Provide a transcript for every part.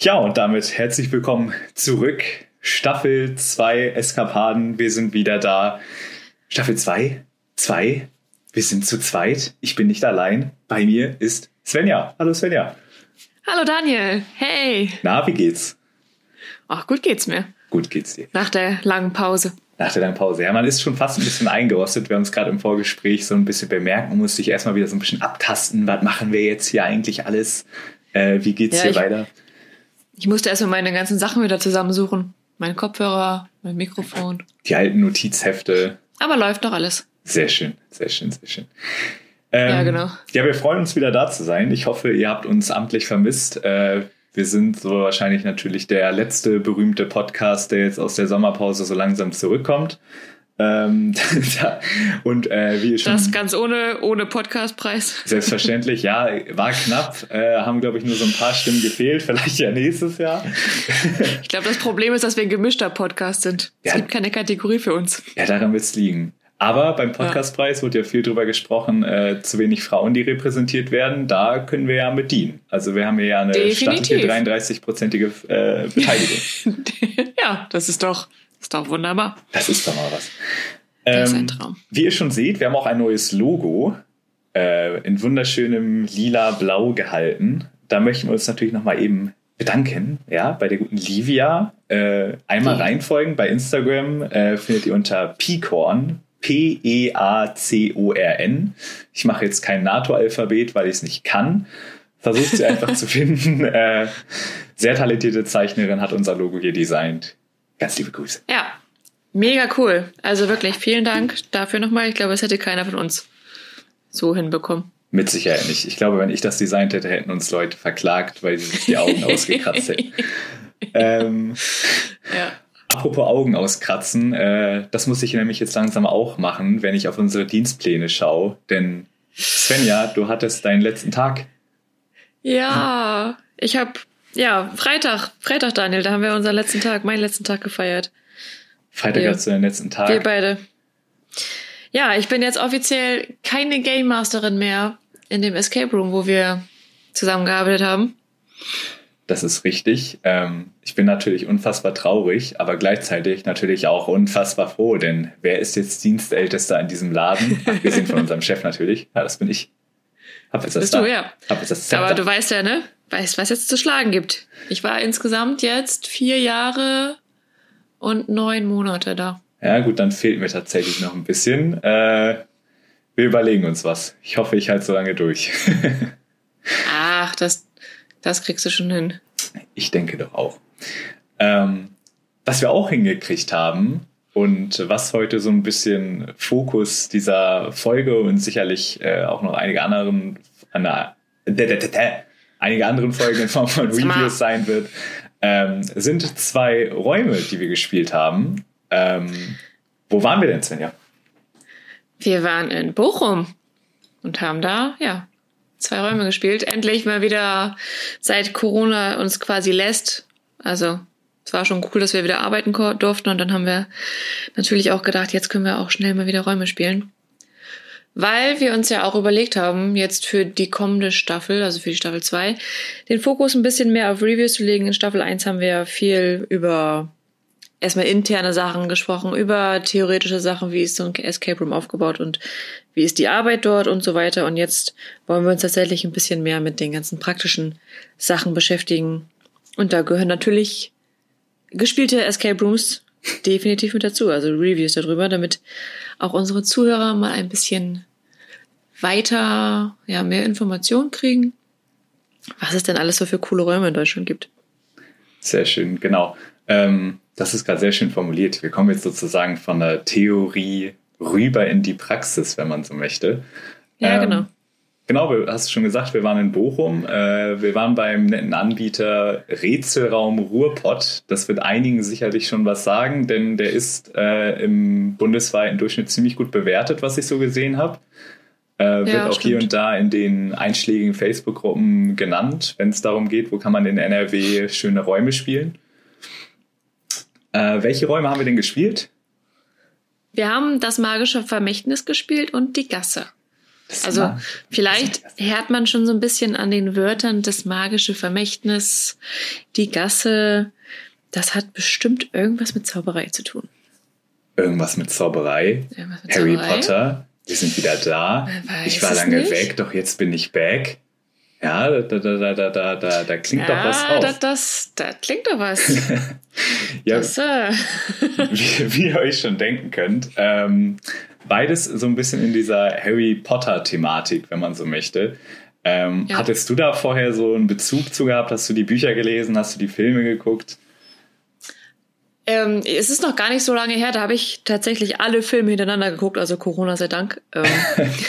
Ja, und damit herzlich willkommen zurück. Staffel 2 Eskapaden. Wir sind wieder da. Staffel 2? 2? Wir sind zu zweit. Ich bin nicht allein. Bei mir ist Svenja. Hallo Svenja. Hallo Daniel. Hey. Na, wie geht's? Ach, gut geht's mir. Gut geht's dir. Nach der langen Pause. Nach der langen Pause. Ja, man ist schon fast ein bisschen eingerostet. Wir haben es gerade im Vorgespräch so ein bisschen bemerkt. Man muss sich erstmal wieder so ein bisschen abtasten. Was machen wir jetzt hier eigentlich alles? Äh, wie geht's ja, hier weiter? Ich musste erstmal meine ganzen Sachen wieder zusammensuchen. Mein Kopfhörer, mein Mikrofon. Die alten Notizhefte. Aber läuft doch alles. Sehr schön, sehr schön, sehr schön. Ähm, ja, genau. Ja, wir freuen uns wieder da zu sein. Ich hoffe, ihr habt uns amtlich vermisst. Äh, wir sind so wahrscheinlich natürlich der letzte berühmte Podcast, der jetzt aus der Sommerpause so langsam zurückkommt. Ähm, und äh, wie schon. Das ganz ohne, ohne Podcastpreis. Selbstverständlich, ja, war knapp. Äh, haben, glaube ich, nur so ein paar Stimmen gefehlt. Vielleicht ja nächstes Jahr. ich glaube, das Problem ist, dass wir ein gemischter Podcast sind. Es ja. gibt keine Kategorie für uns. Ja, daran wird es liegen. Aber beim Podcastpreis ja. wurde ja viel drüber gesprochen, äh, zu wenig Frauen, die repräsentiert werden. Da können wir ja mit dienen. Also wir haben ja eine stattliche 33-prozentige äh, Beteiligung. ja, das ist doch ist doch wunderbar. Das ist doch mal was. Das ist ein ähm, Traum. Wie ihr schon seht, wir haben auch ein neues Logo äh, in wunderschönem lila-blau gehalten. Da möchten wir uns natürlich nochmal eben bedanken, ja, bei der guten Livia. Äh, einmal okay. reinfolgen bei Instagram äh, findet ihr unter Peacorn, P-E-A-C-O-R-N. Ich mache jetzt kein NATO-Alphabet, weil ich es nicht kann. Versucht sie einfach zu finden. Äh, sehr talentierte Zeichnerin hat unser Logo hier designt. Ganz liebe Grüße. Ja, mega cool. Also wirklich vielen Dank dafür nochmal. Ich glaube, es hätte keiner von uns so hinbekommen. Mit Sicherheit nicht. Ich glaube, wenn ich das designt hätte, hätten uns Leute verklagt, weil sie sich die Augen ausgekratzt hätten. ähm, ja. Apropos Augen auskratzen, äh, das muss ich nämlich jetzt langsam auch machen, wenn ich auf unsere Dienstpläne schaue. Denn Svenja, du hattest deinen letzten Tag. Ja, ich habe ja, Freitag, Freitag, Daniel, da haben wir unseren letzten Tag, meinen letzten Tag gefeiert. Freitag hast du deinen letzten Tag. Wir beide. Ja, ich bin jetzt offiziell keine Game Masterin mehr in dem Escape Room, wo wir zusammengearbeitet haben. Das ist richtig. Ähm, ich bin natürlich unfassbar traurig, aber gleichzeitig natürlich auch unfassbar froh, denn wer ist jetzt Dienstältester in diesem Laden? Abgesehen von unserem Chef natürlich. Ja, das bin ich. Hab jetzt das Bist da. du, ja. Hab jetzt das aber du weißt ja, ne? Weißt, was jetzt zu schlagen gibt. Ich war insgesamt jetzt vier Jahre und neun Monate da. Ja, gut, dann fehlt mir tatsächlich noch ein bisschen. Äh, wir überlegen uns was. Ich hoffe, ich halte so lange durch. Ach, das, das kriegst du schon hin. Ich denke doch auch. Ähm, was wir auch hingekriegt haben und was heute so ein bisschen Fokus dieser Folge und sicherlich äh, auch noch einige anderen an der, einige anderen Folgen in Form von Reviews sein wird, ähm, sind zwei Räume, die wir gespielt haben. Ähm, wo waren wir denn, Svenja? Wir waren in Bochum und haben da, ja, zwei Räume gespielt. Endlich mal wieder seit Corona uns quasi lässt. Also, es war schon cool, dass wir wieder arbeiten durften und dann haben wir natürlich auch gedacht, jetzt können wir auch schnell mal wieder Räume spielen weil wir uns ja auch überlegt haben, jetzt für die kommende Staffel, also für die Staffel 2, den Fokus ein bisschen mehr auf Reviews zu legen. In Staffel 1 haben wir viel über erstmal interne Sachen gesprochen, über theoretische Sachen, wie ist so ein Escape Room aufgebaut und wie ist die Arbeit dort und so weiter. Und jetzt wollen wir uns tatsächlich ein bisschen mehr mit den ganzen praktischen Sachen beschäftigen. Und da gehören natürlich gespielte Escape Rooms definitiv mit dazu, also Reviews darüber, damit auch unsere Zuhörer mal ein bisschen weiter, ja, mehr Informationen kriegen, was es denn alles so für coole Räume in Deutschland gibt. Sehr schön, genau. Ähm, das ist gerade sehr schön formuliert. Wir kommen jetzt sozusagen von der Theorie rüber in die Praxis, wenn man so möchte. Ja, ähm, genau. Genau, du hast schon gesagt, wir waren in Bochum. Äh, wir waren beim netten Anbieter Rätselraum Ruhrpott. Das wird einigen sicherlich schon was sagen, denn der ist äh, im bundesweiten Durchschnitt ziemlich gut bewertet, was ich so gesehen habe. Äh, wird ja, auch stimmt. hier und da in den einschlägigen Facebook-Gruppen genannt, wenn es darum geht, wo kann man in NRW schöne Räume spielen. Welche Räume haben wir denn gespielt? Wir haben das magische Vermächtnis gespielt und die Gasse. Also mag, vielleicht hört man schon so ein bisschen an den Wörtern das magische Vermächtnis, die Gasse. Das hat bestimmt irgendwas mit Zauberei zu tun. Irgendwas mit Zauberei? Irgendwas mit Harry Zauberei? Potter, wir sind wieder da. Ich war lange nicht. weg, doch jetzt bin ich back. Ja, da, da, da, da, da, da, klingt ja, doch was auf. Da, das, da klingt doch was. ja, das, äh. wie, wie, ihr euch schon denken könnt, ähm, beides so ein bisschen in dieser Harry Potter-Thematik, wenn man so möchte. Ähm, ja. Hattest du da vorher so einen Bezug zu gehabt? Hast du die Bücher gelesen? Hast du die Filme geguckt? Ähm, es ist noch gar nicht so lange her, da habe ich tatsächlich alle Filme hintereinander geguckt, also Corona sei Dank. Ähm,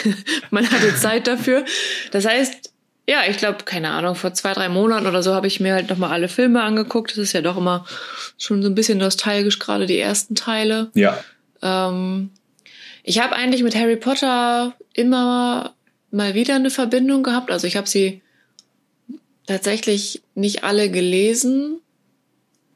man hatte Zeit dafür. Das heißt, ja, ich glaube, keine Ahnung, vor zwei, drei Monaten oder so habe ich mir halt nochmal alle Filme angeguckt. Das ist ja doch immer schon so ein bisschen nostalgisch, gerade die ersten Teile. Ja. Ähm, ich habe eigentlich mit Harry Potter immer mal wieder eine Verbindung gehabt. Also ich habe sie tatsächlich nicht alle gelesen.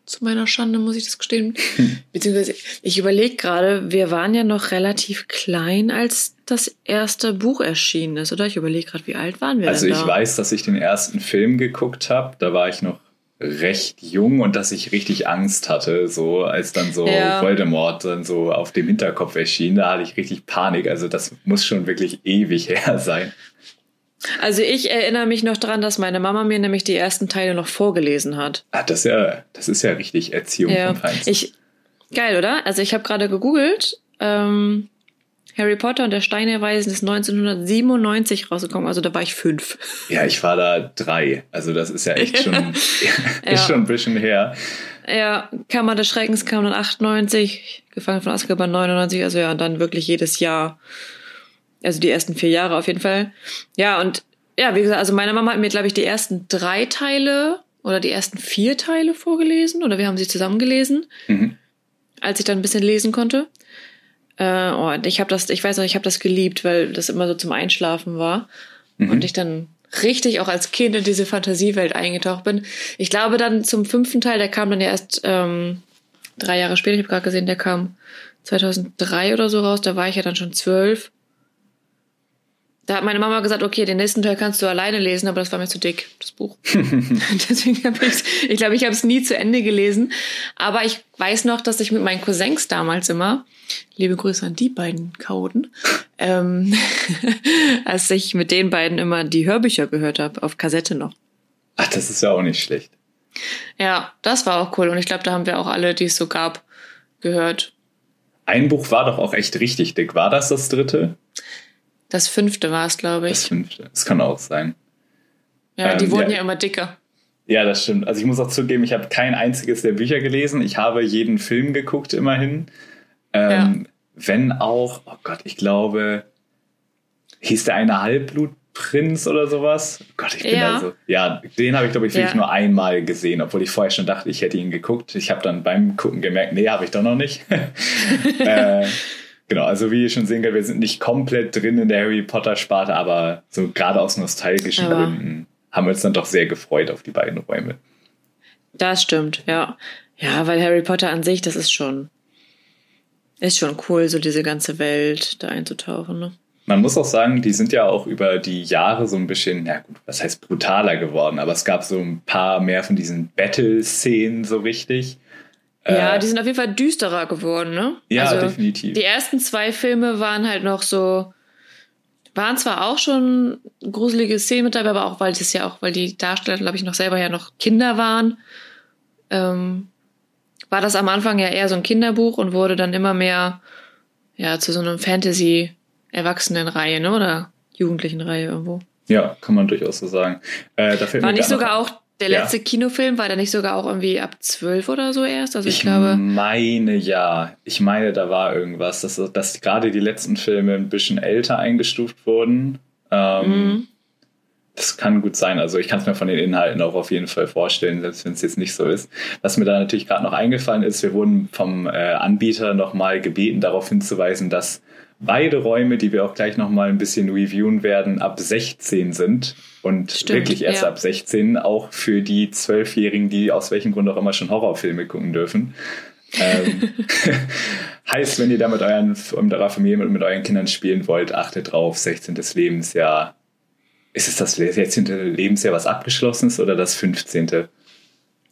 Zu meiner Schande muss ich das gestehen. Beziehungsweise ich überlege gerade, wir waren ja noch relativ klein, als das erste Buch erschienen ist, oder? Ich überlege gerade, wie alt waren wir Also ich da? weiß, dass ich den ersten Film geguckt habe. Da war ich noch recht jung und dass ich richtig Angst hatte, so als dann so ja. Voldemort dann so auf dem Hinterkopf erschien, da hatte ich richtig Panik. Also das muss schon wirklich ewig her sein. Also ich erinnere mich noch daran, dass meine Mama mir nämlich die ersten Teile noch vorgelesen hat. Ah, das ist ja, das ist ja richtig Erziehung ja. vom Feinsten. Ich, geil, oder? Also ich habe gerade gegoogelt. Ähm, Harry Potter und der Stein der Weisen ist 1997 rausgekommen, also da war ich fünf. Ja, ich war da drei. Also das ist ja echt schon, ja. ist schon ein bisschen her. Ja, Kammer des Schreckens kam dann 98, Gefangen von Azkaban 99, also ja, und dann wirklich jedes Jahr. Also die ersten vier Jahre auf jeden Fall. Ja, und ja, wie gesagt, also meine Mama hat mir, glaube ich, die ersten drei Teile oder die ersten vier Teile vorgelesen oder wir haben sie zusammen gelesen, mhm. als ich dann ein bisschen lesen konnte. Äh, oh, ich habe das, ich weiß noch, ich habe das geliebt, weil das immer so zum Einschlafen war mhm. und ich dann richtig auch als Kind in diese Fantasiewelt eingetaucht bin. Ich glaube dann zum fünften Teil, der kam dann ja erst ähm, drei Jahre später. Ich habe gerade gesehen, der kam 2003 oder so raus. Da war ich ja dann schon zwölf. Da hat meine Mama gesagt, okay, den nächsten Teil kannst du alleine lesen, aber das war mir zu dick, das Buch. Deswegen habe ich ich glaube, ich habe es nie zu Ende gelesen. Aber ich weiß noch, dass ich mit meinen Cousins damals immer, liebe Grüße an die beiden Kauden, ähm, als ich mit den beiden immer die Hörbücher gehört habe, auf Kassette noch. Ach, das ist ja auch nicht schlecht. Ja, das war auch cool. Und ich glaube, da haben wir auch alle, die es so gab, gehört. Ein Buch war doch auch echt richtig dick. War das das dritte? Das fünfte war es, glaube ich. Das fünfte. Das kann auch sein. Ja, die ähm, wurden ja. ja immer dicker. Ja, das stimmt. Also ich muss auch zugeben, ich habe kein einziges der Bücher gelesen. Ich habe jeden Film geguckt, immerhin. Ähm, ja. Wenn auch, oh Gott, ich glaube, hieß der eine Halbblutprinz oder sowas? Oh Gott, ich bin ja. da so. Ja, den habe ich, glaube ich, wirklich ja. nur einmal gesehen, obwohl ich vorher schon dachte, ich hätte ihn geguckt. Ich habe dann beim Gucken gemerkt, nee, habe ich doch noch nicht. äh, Genau, also wie ihr schon sehen könnt, wir sind nicht komplett drin in der Harry Potter-Sparte, aber so gerade aus nostalgischen aber Gründen haben wir uns dann doch sehr gefreut auf die beiden Räume. Das stimmt, ja. Ja, weil Harry Potter an sich, das ist schon, ist schon cool, so diese ganze Welt da einzutauchen, ne? Man muss auch sagen, die sind ja auch über die Jahre so ein bisschen, ja gut, was heißt brutaler geworden, aber es gab so ein paar mehr von diesen Battle-Szenen so richtig. Ja, äh, die sind auf jeden Fall düsterer geworden, ne? Ja, also, definitiv. Die ersten zwei Filme waren halt noch so, waren zwar auch schon gruselige Szenen mit dabei, aber auch weil das ja auch, weil die Darsteller, glaube ich, noch selber ja noch Kinder waren, ähm, war das am Anfang ja eher so ein Kinderbuch und wurde dann immer mehr ja zu so einem Fantasy-Erwachsenen-Reihe, ne? Oder Jugendlichen-Reihe irgendwo. Ja, kann man durchaus so sagen. Äh, war nicht sogar auch der letzte ja. Kinofilm war der nicht sogar auch irgendwie ab zwölf oder so erst? Also ich, ich glaube. meine ja. Ich meine, da war irgendwas, dass, dass gerade die letzten Filme ein bisschen älter eingestuft wurden. Ähm, mhm. Das kann gut sein. Also ich kann es mir von den Inhalten auch auf jeden Fall vorstellen, selbst wenn es jetzt nicht so ist. Was mir da natürlich gerade noch eingefallen ist, wir wurden vom äh, Anbieter nochmal gebeten, darauf hinzuweisen, dass beide Räume, die wir auch gleich nochmal ein bisschen reviewen werden, ab 16 sind. Und Stimmt, wirklich erst ja. ab 16, auch für die Zwölfjährigen, die aus welchem Grund auch immer schon Horrorfilme gucken dürfen. ähm, Heißt, wenn ihr da mit, euren, mit eurer Familie und mit euren Kindern spielen wollt, achtet drauf, 16. Lebensjahr. Ist es das 16. Lebensjahr, was abgeschlossen ist, oder das 15.?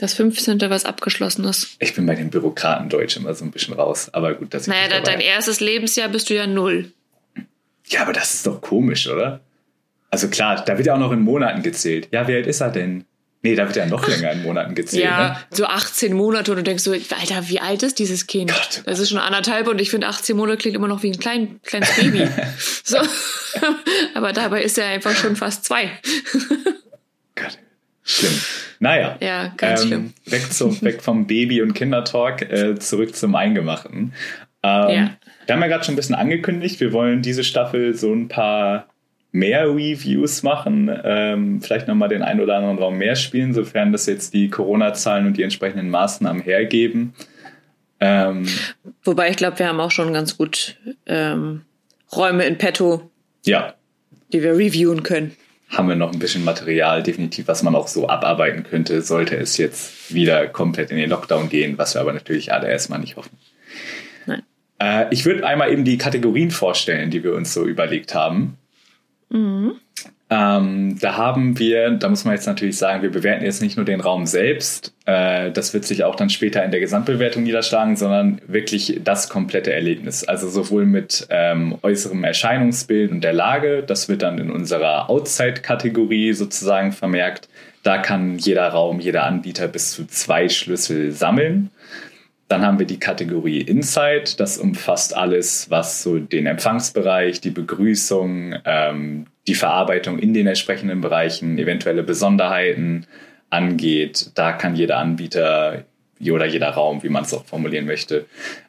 Das 15. was abgeschlossen ist. Ich bin bei den Bürokraten Deutsch immer so ein bisschen raus, aber gut, dass ich. Naja, dein erstes Lebensjahr bist du ja null. Ja, aber das ist doch komisch, oder? Also klar, da wird ja auch noch in Monaten gezählt. Ja, wie alt ist er denn? Nee, da wird ja noch länger in Monaten gezählt. Ja, ne? so 18 Monate und du denkst so, Alter, wie alt ist dieses Kind? Gott, das ist schon anderthalb und ich finde 18 Monate klingt immer noch wie ein klein, kleines Baby. so. Aber dabei ist er einfach schon fast zwei. Gott, schlimm. Naja, ja, ganz ähm, schlimm. Weg, zum, weg vom Baby- und Kindertalk, äh, zurück zum Eingemachten. Ähm, ja. Wir haben ja gerade schon ein bisschen angekündigt, wir wollen diese Staffel so ein paar mehr Reviews machen, ähm, vielleicht nochmal den einen oder anderen Raum mehr spielen, sofern das jetzt die Corona-Zahlen und die entsprechenden Maßnahmen hergeben. Ähm, Wobei ich glaube, wir haben auch schon ganz gut ähm, Räume in petto, ja. die wir reviewen können. Haben wir noch ein bisschen Material, definitiv, was man auch so abarbeiten könnte, sollte es jetzt wieder komplett in den Lockdown gehen, was wir aber natürlich alle erstmal nicht hoffen. Nein. Äh, ich würde einmal eben die Kategorien vorstellen, die wir uns so überlegt haben. Mhm. Ähm, da haben wir, da muss man jetzt natürlich sagen, wir bewerten jetzt nicht nur den Raum selbst, äh, das wird sich auch dann später in der Gesamtbewertung niederschlagen, sondern wirklich das komplette Erlebnis. Also sowohl mit ähm, äußerem Erscheinungsbild und der Lage, das wird dann in unserer Outside-Kategorie sozusagen vermerkt. Da kann jeder Raum, jeder Anbieter bis zu zwei Schlüssel sammeln. Dann haben wir die Kategorie Insight. Das umfasst alles, was so den Empfangsbereich, die Begrüßung, ähm, die Verarbeitung in den entsprechenden Bereichen, eventuelle Besonderheiten angeht. Da kann jeder Anbieter oder jeder Raum, wie man es auch formulieren möchte,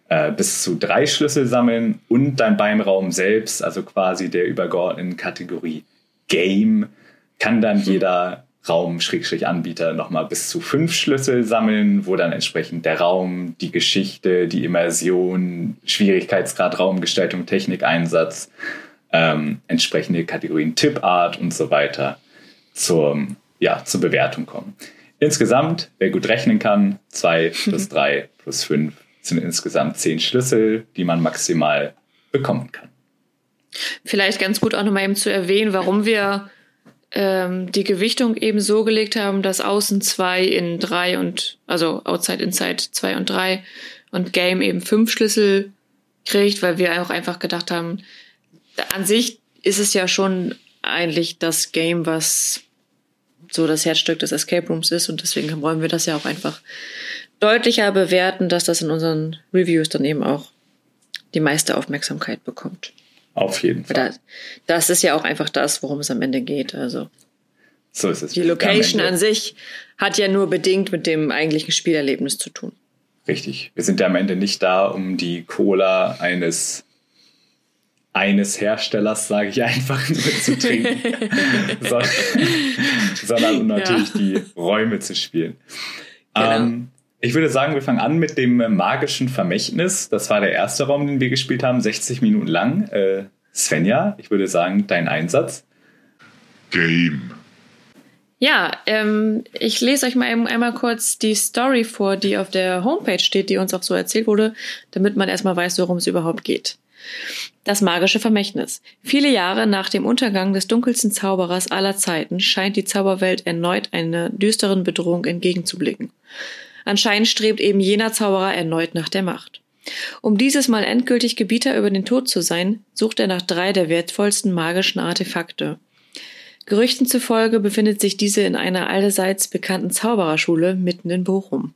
äh, bis zu drei Schlüssel sammeln und dann beim Raum selbst, also quasi der übergeordneten Kategorie Game, kann dann mhm. jeder Raum-Anbieter nochmal bis zu fünf Schlüssel sammeln, wo dann entsprechend der Raum, die Geschichte, die Immersion, Schwierigkeitsgrad, Raumgestaltung, Technikeinsatz, ähm, entsprechende Kategorien Tippart und so weiter zur, ja, zur Bewertung kommen. Insgesamt, wer gut rechnen kann, zwei plus drei plus fünf sind insgesamt zehn Schlüssel, die man maximal bekommen kann. Vielleicht ganz gut auch nochmal eben zu erwähnen, warum wir ähm, die Gewichtung eben so gelegt haben, dass außen zwei in drei und, also Outside, Inside zwei und drei und Game eben fünf Schlüssel kriegt, weil wir auch einfach gedacht haben, an sich ist es ja schon eigentlich das Game, was so das Herzstück des Escape Rooms ist und deswegen wollen wir das ja auch einfach deutlicher bewerten, dass das in unseren Reviews dann eben auch die meiste Aufmerksamkeit bekommt. Auf jeden Fall. Das, das ist ja auch einfach das, worum es am Ende geht. Also so ist es. Die Location an sich hat ja nur bedingt mit dem eigentlichen Spielerlebnis zu tun. Richtig. Wir sind ja am Ende nicht da, um die Cola eines eines Herstellers, sage ich einfach, nur zu trinken, sondern, sondern um natürlich ja. die Räume zu spielen. Genau. Ähm, ich würde sagen, wir fangen an mit dem magischen Vermächtnis. Das war der erste Raum, den wir gespielt haben, 60 Minuten lang. Äh, Svenja, ich würde sagen, dein Einsatz. Game. Ja, ähm, ich lese euch mal einmal kurz die Story vor, die auf der Homepage steht, die uns auch so erzählt wurde, damit man erstmal weiß, worum es überhaupt geht. Das magische Vermächtnis. Viele Jahre nach dem Untergang des dunkelsten Zauberers aller Zeiten scheint die Zauberwelt erneut einer düsteren Bedrohung entgegenzublicken. Anscheinend strebt eben jener Zauberer erneut nach der Macht. Um dieses Mal endgültig Gebieter über den Tod zu sein, sucht er nach drei der wertvollsten magischen Artefakte. Gerüchten zufolge befindet sich diese in einer allseits bekannten Zaubererschule mitten in Bochum.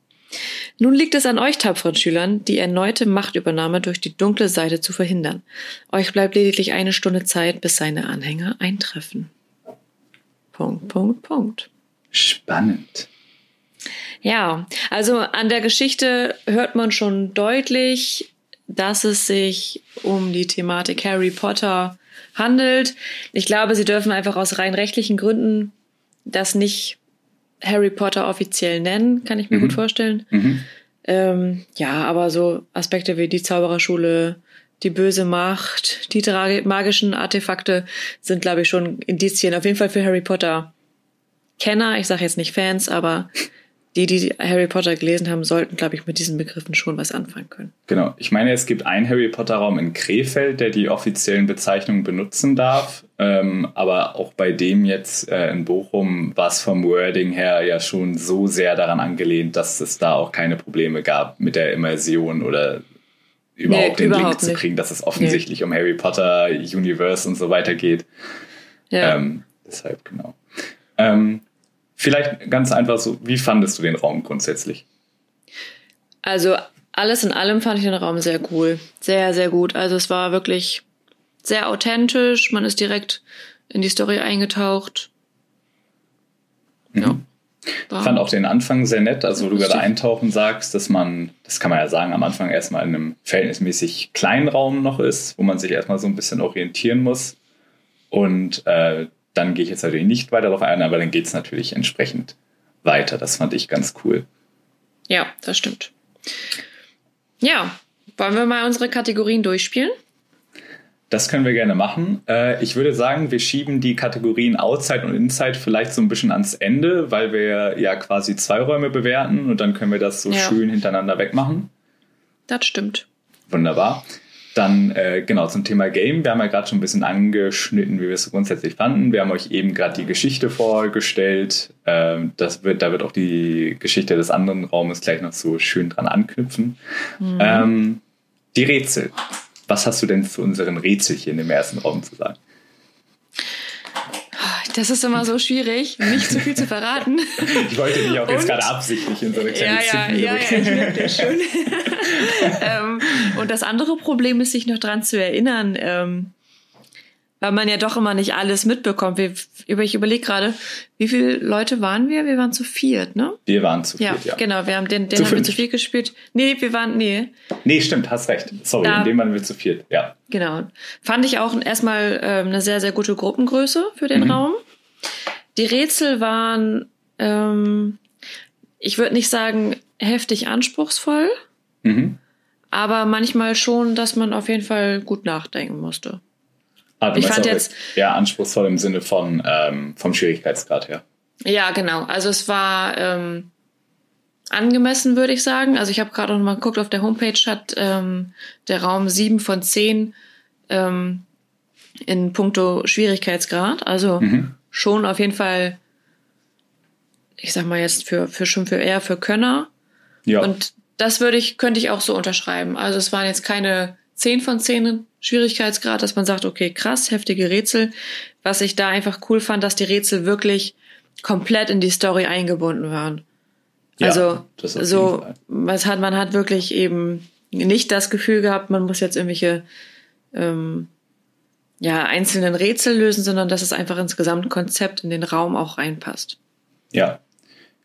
Nun liegt es an euch tapferen Schülern, die erneute Machtübernahme durch die dunkle Seite zu verhindern. Euch bleibt lediglich eine Stunde Zeit, bis seine Anhänger eintreffen. Punkt, Punkt, Punkt. Spannend. Ja, also an der Geschichte hört man schon deutlich, dass es sich um die Thematik Harry Potter handelt. Ich glaube, sie dürfen einfach aus rein rechtlichen Gründen das nicht Harry Potter offiziell nennen, kann ich mir mhm. gut vorstellen. Mhm. Ähm, ja, aber so Aspekte wie die Zaubererschule, die böse Macht, die magischen Artefakte sind, glaube ich, schon Indizien. Auf jeden Fall für Harry Potter Kenner. Ich sage jetzt nicht Fans, aber die, die Harry Potter gelesen haben, sollten, glaube ich, mit diesen Begriffen schon was anfangen können. Genau. Ich meine, es gibt einen Harry Potter-Raum in Krefeld, der die offiziellen Bezeichnungen benutzen darf. Ähm, aber auch bei dem jetzt äh, in Bochum war es vom Wording her ja schon so sehr daran angelehnt, dass es da auch keine Probleme gab mit der Immersion oder überhaupt nee, den überhaupt Link nicht. zu kriegen, dass es offensichtlich nee. um Harry Potter, Universe und so weiter geht. Ja. Ähm, deshalb, genau. Ähm, vielleicht ganz einfach so, wie fandest du den Raum grundsätzlich? Also alles in allem fand ich den Raum sehr cool. Sehr, sehr gut. Also es war wirklich sehr authentisch. Man ist direkt in die Story eingetaucht. Mhm. Ja. Ich fand auch den Anfang sehr nett, also wo du gerade eintauchen sagst, dass man, das kann man ja sagen, am Anfang erstmal in einem verhältnismäßig kleinen Raum noch ist, wo man sich erstmal so ein bisschen orientieren muss. Und äh, dann gehe ich jetzt natürlich nicht weiter darauf ein, aber dann geht es natürlich entsprechend weiter. Das fand ich ganz cool. Ja, das stimmt. Ja, wollen wir mal unsere Kategorien durchspielen? Das können wir gerne machen. Äh, ich würde sagen, wir schieben die Kategorien Outside und Inside vielleicht so ein bisschen ans Ende, weil wir ja quasi zwei Räume bewerten und dann können wir das so ja. schön hintereinander wegmachen. Das stimmt. Wunderbar. Dann äh, genau zum Thema Game. Wir haben ja gerade schon ein bisschen angeschnitten, wie wir es grundsätzlich fanden. Wir haben euch eben gerade die Geschichte vorgestellt. Ähm, das wird, da wird auch die Geschichte des anderen Raumes gleich noch so schön dran anknüpfen. Mhm. Ähm, die Rätsel. Was hast du denn zu unseren Rätselchen im ersten Raum zu sagen? Das ist immer so schwierig, nicht zu viel zu verraten. Ich wollte dich auch jetzt und, gerade absichtlich in so eine kleine Ja, ja, ja, ja, ich merke das schon. ähm, und das andere Problem ist, sich noch dran zu erinnern, ähm, weil man ja doch immer nicht alles mitbekommt. Wir, ich überlege gerade, wie viele Leute waren wir? Wir waren zu viert, ne? Wir waren zu viert, ja. ja. Genau, wir haben den, den haben wir zu viert gespielt. Nee, wir waren, nee. Nee, stimmt, hast recht. Sorry, da, in dem waren wir zu viert, ja. Genau. Fand ich auch erstmal ähm, eine sehr, sehr gute Gruppengröße für den mhm. Raum. Die Rätsel waren, ähm, ich würde nicht sagen heftig anspruchsvoll, mhm. aber manchmal schon, dass man auf jeden Fall gut nachdenken musste. Ah, ich fand jetzt ja anspruchsvoll im Sinne von ähm, vom Schwierigkeitsgrad her. Ja, genau. Also es war ähm, angemessen, würde ich sagen. Also ich habe gerade noch mal geguckt, auf der Homepage hat ähm, der Raum sieben von zehn ähm, in puncto Schwierigkeitsgrad. Also mhm. schon auf jeden Fall, ich sag mal jetzt für, für schon für eher für Könner. Ja. Und das würde ich, könnte ich auch so unterschreiben. Also es waren jetzt keine 10 von 10 Schwierigkeitsgrad, dass man sagt, okay, krass, heftige Rätsel. Was ich da einfach cool fand, dass die Rätsel wirklich komplett in die Story eingebunden waren. Ja, also so, was hat, man hat wirklich eben nicht das Gefühl gehabt, man muss jetzt irgendwelche ähm, ja, einzelnen Rätsel lösen, sondern dass es einfach ins Gesamtkonzept in den Raum auch reinpasst. Ja,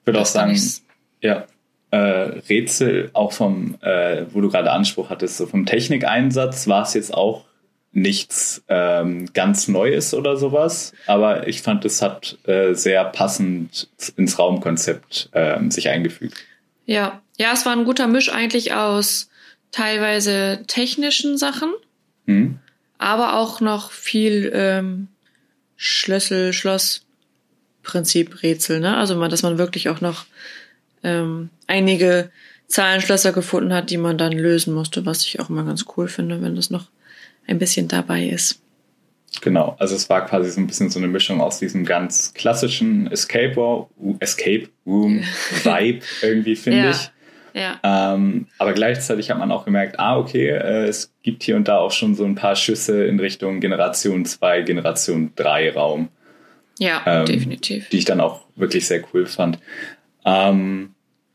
ich würde auch sagen, ja, äh, Rätsel, auch vom, äh, wo du gerade Anspruch hattest, so vom Technikeinsatz war es jetzt auch nichts ähm, ganz Neues oder sowas, aber ich fand, es hat äh, sehr passend ins Raumkonzept äh, sich eingefügt. Ja, ja, es war ein guter Misch eigentlich aus teilweise technischen Sachen, mhm. aber auch noch viel ähm, Schlüssel, Schloss, Prinzip Rätsel, ne? Also man, dass man wirklich auch noch ähm, einige Zahlenschlösser gefunden hat, die man dann lösen musste, was ich auch immer ganz cool finde, wenn das noch ein bisschen dabei ist. Genau, also es war quasi so ein bisschen so eine Mischung aus diesem ganz klassischen Escape, Room, Escape Room Vibe irgendwie, finde ja. ich. Ja. Ähm, aber gleichzeitig hat man auch gemerkt, ah, okay, äh, es gibt hier und da auch schon so ein paar Schüsse in Richtung Generation 2, Generation 3 Raum. Ja, ähm, definitiv. Die ich dann auch wirklich sehr cool fand. Ähm,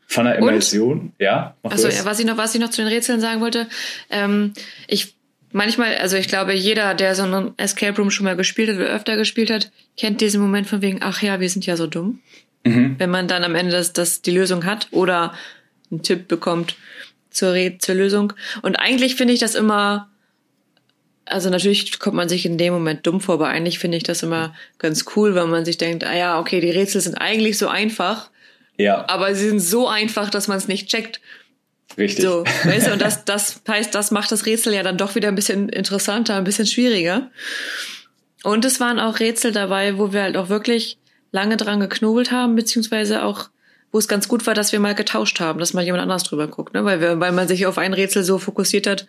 von der Immersion, Und? ja. Also was ich noch, was ich noch zu den Rätseln sagen wollte, ähm, ich manchmal, also ich glaube, jeder, der so einen Escape Room schon mal gespielt hat oder öfter gespielt hat, kennt diesen Moment von wegen, ach ja, wir sind ja so dumm. Mhm. Wenn man dann am Ende das, das die Lösung hat oder einen Tipp bekommt zur, Red zur Lösung. Und eigentlich finde ich das immer, also natürlich kommt man sich in dem Moment dumm vor, aber eigentlich finde ich das immer ganz cool, weil man sich denkt, ah ja, okay, die Rätsel sind eigentlich so einfach ja. Aber sie sind so einfach, dass man es nicht checkt. Richtig. So, weißt du, und das, das heißt, das macht das Rätsel ja dann doch wieder ein bisschen interessanter, ein bisschen schwieriger. Und es waren auch Rätsel dabei, wo wir halt auch wirklich lange dran geknobelt haben, beziehungsweise auch wo es ganz gut war, dass wir mal getauscht haben, dass mal jemand anders drüber guckt, ne? weil, wir, weil man sich auf ein Rätsel so fokussiert hat,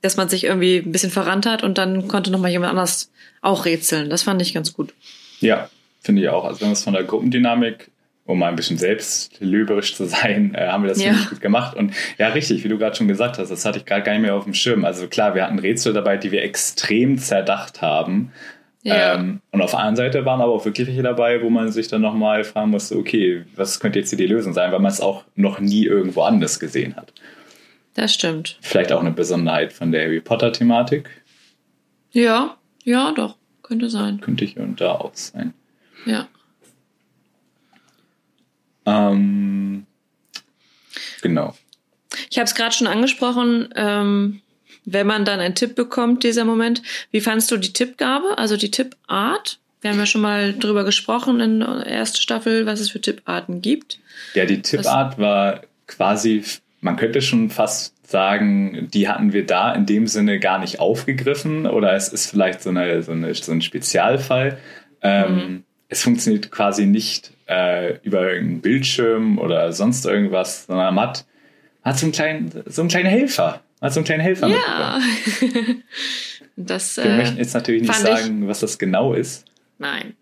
dass man sich irgendwie ein bisschen verrannt hat und dann konnte noch mal jemand anders auch rätseln. Das fand ich ganz gut. Ja, finde ich auch. Also wenn man es von der Gruppendynamik um mal ein bisschen selbstlöberisch zu sein, äh, haben wir das ja. ziemlich gut gemacht. Und ja, richtig, wie du gerade schon gesagt hast, das hatte ich gerade gar nicht mehr auf dem Schirm. Also klar, wir hatten Rätsel dabei, die wir extrem zerdacht haben. Ja. Ähm, und auf der anderen Seite waren aber auch wirklich welche dabei, wo man sich dann nochmal fragen musste, okay, was könnte jetzt hier die Lösung sein, weil man es auch noch nie irgendwo anders gesehen hat. Das stimmt. Vielleicht auch eine Besonderheit von der Harry Potter-Thematik. Ja, ja, doch, könnte sein. Könnte hier und da auch sein. Ja. Ähm, genau. Ich habe es gerade schon angesprochen. Ähm, wenn man dann einen Tipp bekommt, dieser Moment. Wie fandst du die Tippgabe, also die Tippart? Wir haben ja schon mal drüber gesprochen in der ersten Staffel, was es für Tipparten gibt. Ja, die Tippart was? war quasi, man könnte schon fast sagen, die hatten wir da in dem Sinne gar nicht aufgegriffen oder es ist vielleicht so, eine, so, eine, so ein Spezialfall. Ähm, mhm. Es funktioniert quasi nicht äh, über irgendeinen Bildschirm oder sonst irgendwas, sondern man hat, hat so, einen kleinen, so einen kleinen Helfer. Hat so einen kleinen Helfer Ja. das, Wir äh, möchten jetzt natürlich nicht sagen, was das genau ist. Nein.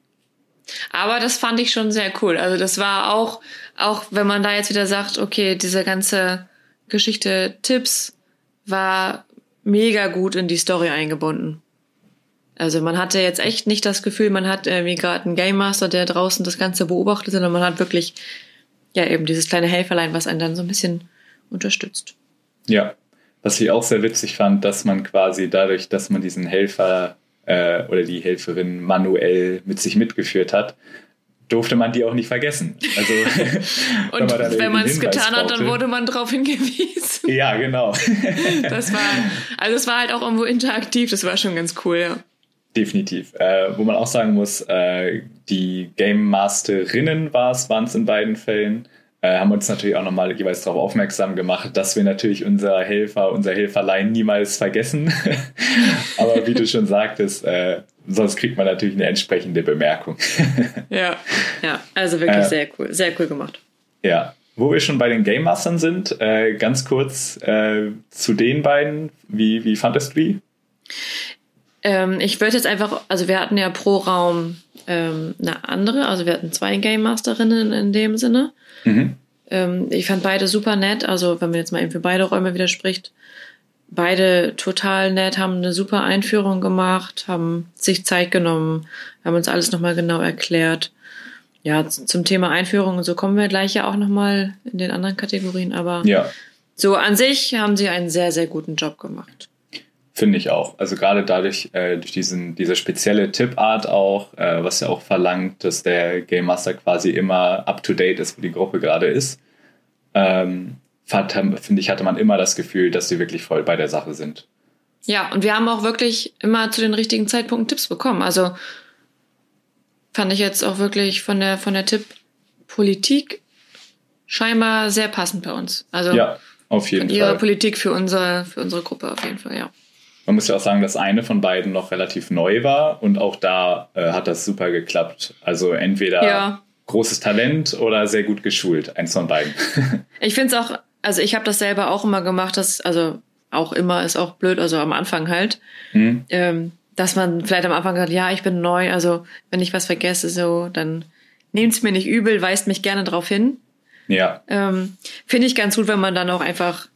Aber das fand ich schon sehr cool. Also das war auch, auch wenn man da jetzt wieder sagt, okay, diese ganze Geschichte Tipps war mega gut in die Story eingebunden. Also man hatte jetzt echt nicht das Gefühl, man hat irgendwie gerade einen Game Master, der draußen das Ganze beobachtet, sondern man hat wirklich ja eben dieses kleine Helferlein, was einen dann so ein bisschen unterstützt. Ja, was ich auch sehr witzig fand, dass man quasi dadurch, dass man diesen Helfer äh, oder die Helferin manuell mit sich mitgeführt hat, durfte man die auch nicht vergessen. Also, und wenn man es getan hat, dann wurde man darauf hingewiesen. Ja, genau. das war, also es war halt auch irgendwo interaktiv, das war schon ganz cool, ja. Definitiv. Äh, wo man auch sagen muss, äh, die Game Masterinnen war es, waren es in beiden Fällen, äh, haben uns natürlich auch nochmal jeweils darauf aufmerksam gemacht, dass wir natürlich unser Helfer, unser Helferlein niemals vergessen. Aber wie du schon sagtest, äh, sonst kriegt man natürlich eine entsprechende Bemerkung. ja, ja, also wirklich äh, sehr cool, sehr cool gemacht. Ja, wo wir schon bei den Game Mastern sind, äh, ganz kurz zu den beiden. Wie, wie fandest du die? Ähm, ich würde jetzt einfach, also wir hatten ja pro Raum ähm, eine andere, also wir hatten zwei Game Masterinnen in dem Sinne. Mhm. Ähm, ich fand beide super nett, also wenn man jetzt mal eben für beide Räume widerspricht, beide total nett, haben eine super Einführung gemacht, haben sich Zeit genommen, haben uns alles nochmal genau erklärt. Ja, zum Thema Einführung und so kommen wir gleich ja auch nochmal in den anderen Kategorien, aber ja. so an sich haben sie einen sehr, sehr guten Job gemacht. Finde ich auch. Also gerade dadurch, äh, durch diesen, diese spezielle Tippart auch, äh, was ja auch verlangt, dass der Game Master quasi immer up to date ist, wo die Gruppe gerade ist, ähm, finde ich, hatte man immer das Gefühl, dass sie wirklich voll bei der Sache sind. Ja, und wir haben auch wirklich immer zu den richtigen Zeitpunkten Tipps bekommen. Also fand ich jetzt auch wirklich von der, von der Tipppolitik scheinbar sehr passend bei uns. Also ja, auf jeden Fall. Ihre Politik für unsere, für unsere Gruppe auf jeden Fall, ja. Man muss ja auch sagen, dass eine von beiden noch relativ neu war und auch da äh, hat das super geklappt. Also entweder ja. großes Talent oder sehr gut geschult, eins von beiden. ich finde es auch, also ich habe das selber auch immer gemacht, dass, also auch immer ist auch blöd, also am Anfang halt, hm. ähm, dass man vielleicht am Anfang sagt, ja, ich bin neu, also wenn ich was vergesse, so, dann nehmt es mir nicht übel, weist mich gerne darauf hin. Ja. Ähm, finde ich ganz gut, wenn man dann auch einfach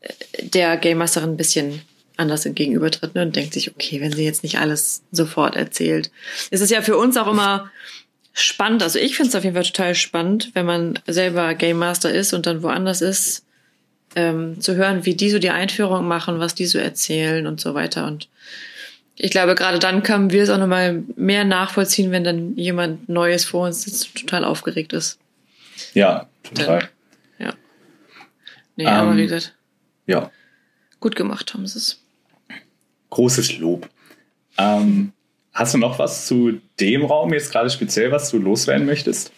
äh, der Game Masterin ein bisschen anders gegenübertritt ne, und denkt sich, okay, wenn sie jetzt nicht alles sofort erzählt. Es ist ja für uns auch immer spannend, also ich finde es auf jeden Fall total spannend, wenn man selber Game Master ist und dann woanders ist, ähm, zu hören, wie die so die Einführung machen, was die so erzählen und so weiter. Und ich glaube, gerade dann können wir es auch nochmal mehr nachvollziehen, wenn dann jemand Neues vor uns sitzt und total aufgeregt ist. Ja, total. Dann, ja. Nee, ähm, aber wie gesagt. Ja. Gut gemacht haben sie es großes Lob. Ähm, hast du noch was zu dem Raum jetzt gerade speziell, was du loswerden möchtest?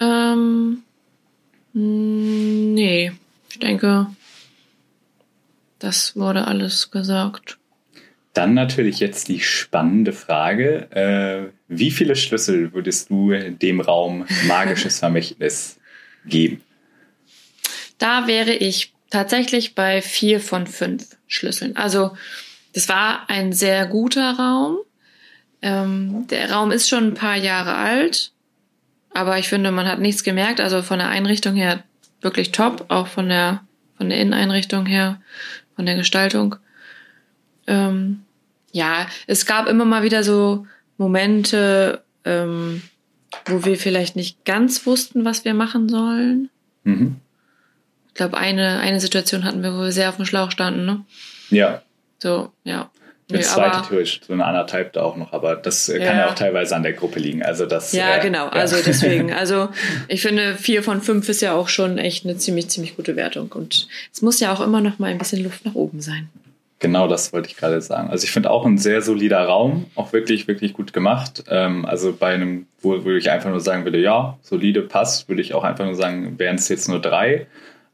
Ähm, nee, ich denke, das wurde alles gesagt. Dann natürlich jetzt die spannende Frage. Äh, Wie viele Schlüssel würdest du dem Raum magisches Vermächtnis geben? Da wäre ich tatsächlich bei vier von fünf Schlüsseln. Also das war ein sehr guter Raum. Ähm, der Raum ist schon ein paar Jahre alt, aber ich finde, man hat nichts gemerkt. Also von der Einrichtung her wirklich top, auch von der von der Inneneinrichtung her, von der Gestaltung. Ähm, ja, es gab immer mal wieder so Momente, ähm, wo wir vielleicht nicht ganz wussten, was wir machen sollen. Mhm. Ich glaube, eine, eine Situation hatten wir, wo wir sehr auf dem Schlauch standen, ne? Ja. So, ja. Eine zweite theoretisch, so eine anderthalb da auch noch, aber das ja. kann ja auch teilweise an der Gruppe liegen. Also das. Ja, äh, genau. Ja. Also deswegen. Also ich finde, vier von fünf ist ja auch schon echt eine ziemlich, ziemlich gute Wertung. Und es muss ja auch immer noch mal ein bisschen Luft nach oben sein. Genau, das wollte ich gerade sagen. Also ich finde auch ein sehr solider Raum, auch wirklich, wirklich gut gemacht. Ähm, also bei einem, wo, wo ich einfach nur sagen würde, ja, solide passt, würde ich auch einfach nur sagen, wären es jetzt nur drei.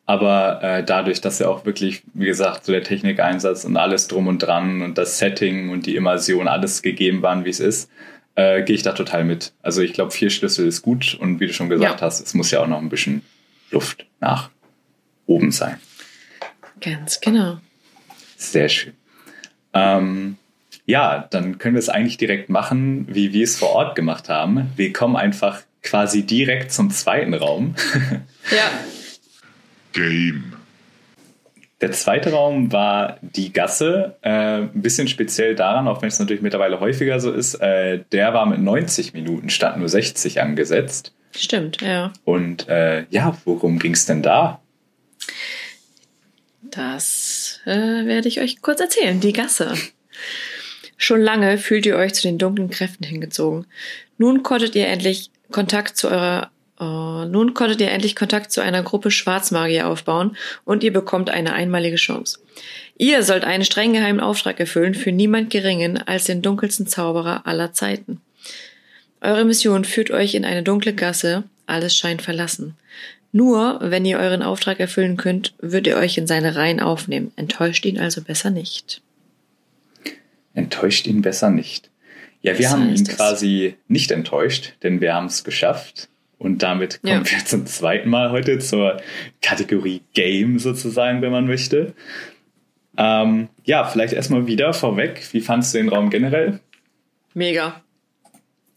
Aber äh, dadurch, dass ja auch wirklich, wie gesagt, so der Technikeinsatz und alles drum und dran und das Setting und die Immersion, alles gegeben waren, wie es ist, äh, gehe ich da total mit. Also ich glaube, vier Schlüssel ist gut und wie du schon gesagt ja. hast, es muss ja auch noch ein bisschen Luft nach oben sein. Ganz genau. Sehr schön. Ähm, ja, dann können wir es eigentlich direkt machen, wie wir es vor Ort gemacht haben. Wir kommen einfach quasi direkt zum zweiten Raum. Ja. Game. Der zweite Raum war die Gasse. Äh, ein bisschen speziell daran, auch wenn es natürlich mittlerweile häufiger so ist, äh, der war mit 90 Minuten statt nur 60 angesetzt. Stimmt, ja. Und äh, ja, worum ging es denn da? Das äh, werde ich euch kurz erzählen. Die Gasse. Schon lange fühlt ihr euch zu den dunklen Kräften hingezogen. Nun konntet ihr endlich Kontakt zu eurer Oh, nun konntet ihr endlich Kontakt zu einer Gruppe Schwarzmagier aufbauen und ihr bekommt eine einmalige Chance. Ihr sollt einen streng geheimen Auftrag erfüllen für niemand geringen als den dunkelsten Zauberer aller Zeiten. Eure Mission führt euch in eine dunkle Gasse, alles scheint verlassen. Nur wenn ihr euren Auftrag erfüllen könnt, wird ihr euch in seine Reihen aufnehmen. Enttäuscht ihn also besser nicht. Enttäuscht ihn besser nicht. Ja, wir haben ihn quasi nicht enttäuscht, denn wir haben es geschafft. Und damit kommen ja. wir zum zweiten Mal heute zur Kategorie Game sozusagen, wenn man möchte. Ähm, ja, vielleicht erstmal wieder vorweg. Wie fandest du den Raum generell? Mega.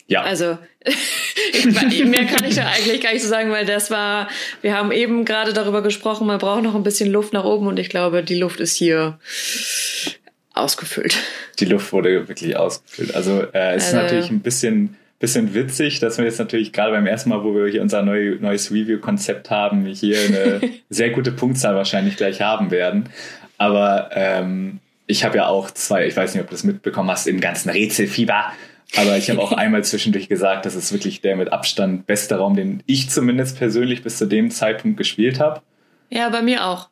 Ja. Also, mehr kann ich da eigentlich gar nicht so sagen, weil das war, wir haben eben gerade darüber gesprochen, man braucht noch ein bisschen Luft nach oben und ich glaube, die Luft ist hier ausgefüllt. Die Luft wurde wirklich ausgefüllt. Also, äh, es also, ist natürlich ein bisschen bisschen witzig, dass wir jetzt natürlich gerade beim ersten Mal, wo wir hier unser neu, neues Review-Konzept haben, hier eine sehr gute Punktzahl wahrscheinlich gleich haben werden. Aber ähm, ich habe ja auch zwei, ich weiß nicht, ob du das mitbekommen hast, im ganzen Rätselfieber. Aber ich habe auch einmal zwischendurch gesagt, das ist wirklich der mit Abstand beste Raum, den ich zumindest persönlich bis zu dem Zeitpunkt gespielt habe. Ja, bei mir auch.